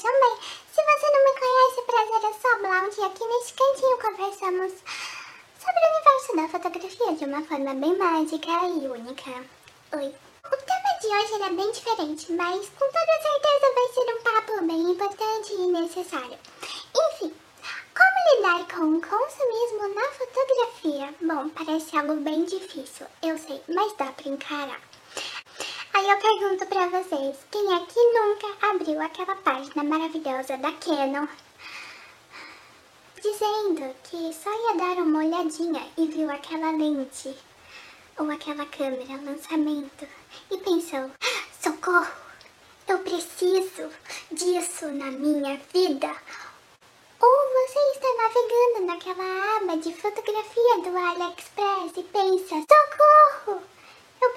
Se você não me conhece, prazer é só Blonde e aqui neste cantinho conversamos sobre o universo da fotografia de uma forma bem mágica e única. Oi. O tema de hoje é bem diferente, mas com toda certeza vai ser um papo bem importante e necessário. Enfim, como lidar com o consumismo na fotografia? Bom, parece algo bem difícil, eu sei, mas dá pra encarar. Aí eu pergunto pra vocês, quem é que nunca abriu aquela página maravilhosa da Canon dizendo que só ia dar uma olhadinha e viu aquela lente ou aquela câmera lançamento e pensou, socorro, eu preciso disso na minha vida. Ou você está navegando naquela aba de fotografia do AliExpress e pensa, socorro,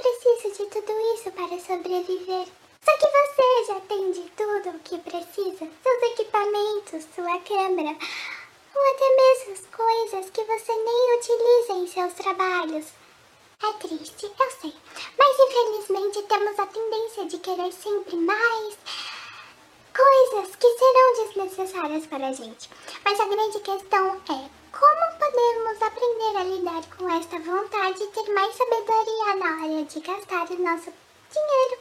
preciso de tudo isso para sobreviver. Só que você já tem de tudo o que precisa, seus equipamentos, sua câmera, ou até mesmo coisas que você nem utiliza em seus trabalhos. É triste, eu sei, mas infelizmente temos a tendência de querer sempre mais coisas que serão desnecessárias para a gente. Mas a grande questão é como podemos aprender esta vontade e ter mais sabedoria na hora de gastar o nosso dinheiro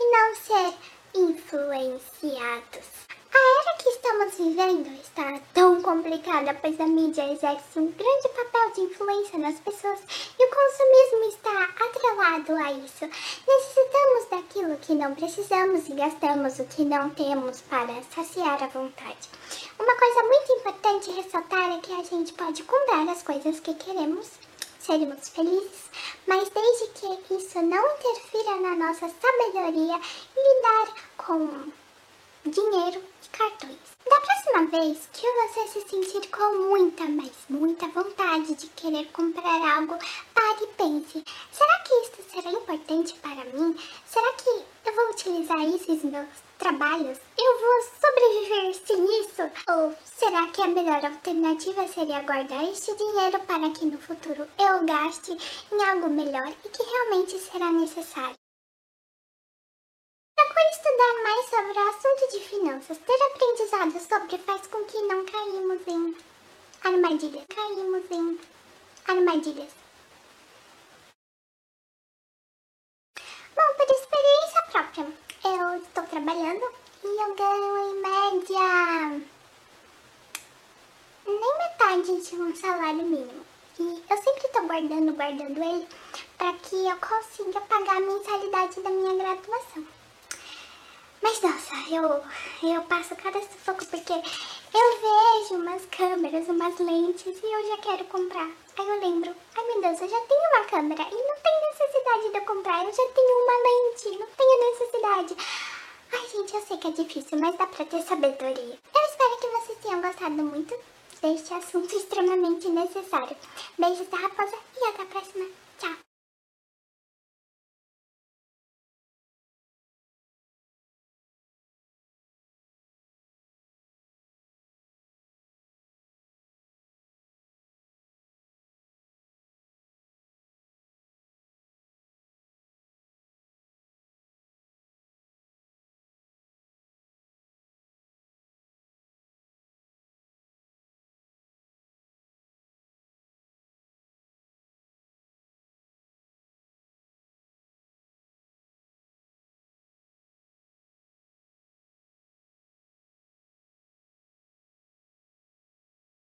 e não ser influenciados. A era que estamos vivendo está tão complicada, pois a mídia exerce um grande papel de influência nas pessoas e o consumismo está atrelado a isso. Necessitamos daquilo que não precisamos e gastamos o que não temos para saciar a vontade. Uma coisa muito importante ressaltar é que a gente pode comprar as coisas que queremos, seremos felizes, mas desde que isso não interfira na nossa sabedoria lidar com dinheiro e cartões. Da próxima vez que você se sentir com muita, mas muita vontade de querer comprar algo, pare e pense: será que isso será importante para mim? Será que vou utilizar isso em meus trabalhos? Eu vou sobreviver sem isso? Ou será que a melhor alternativa seria guardar este dinheiro para que no futuro eu gaste em algo melhor e que realmente será necessário? Procure estudar mais sobre o assunto de finanças. Ter aprendizado sobre faz com que não caímos em armadilhas. Caímos em armadilhas. Trabalhando e eu ganho em média nem metade de um salário mínimo. E eu sempre estou guardando, guardando ele para que eu consiga pagar a mensalidade da minha graduação. Mas nossa, eu, eu passo cada sufoco porque eu vejo umas câmeras, umas lentes e eu já quero comprar. Aí eu lembro, ai meu Deus, eu já tenho uma câmera e não tem necessidade de eu comprar, eu já tenho uma lente, não tenho necessidade. Ai gente, eu sei que é difícil, mas dá pra ter sabedoria. Eu espero que vocês tenham gostado muito deste assunto extremamente necessário. Beijos da raposa e até a próxima.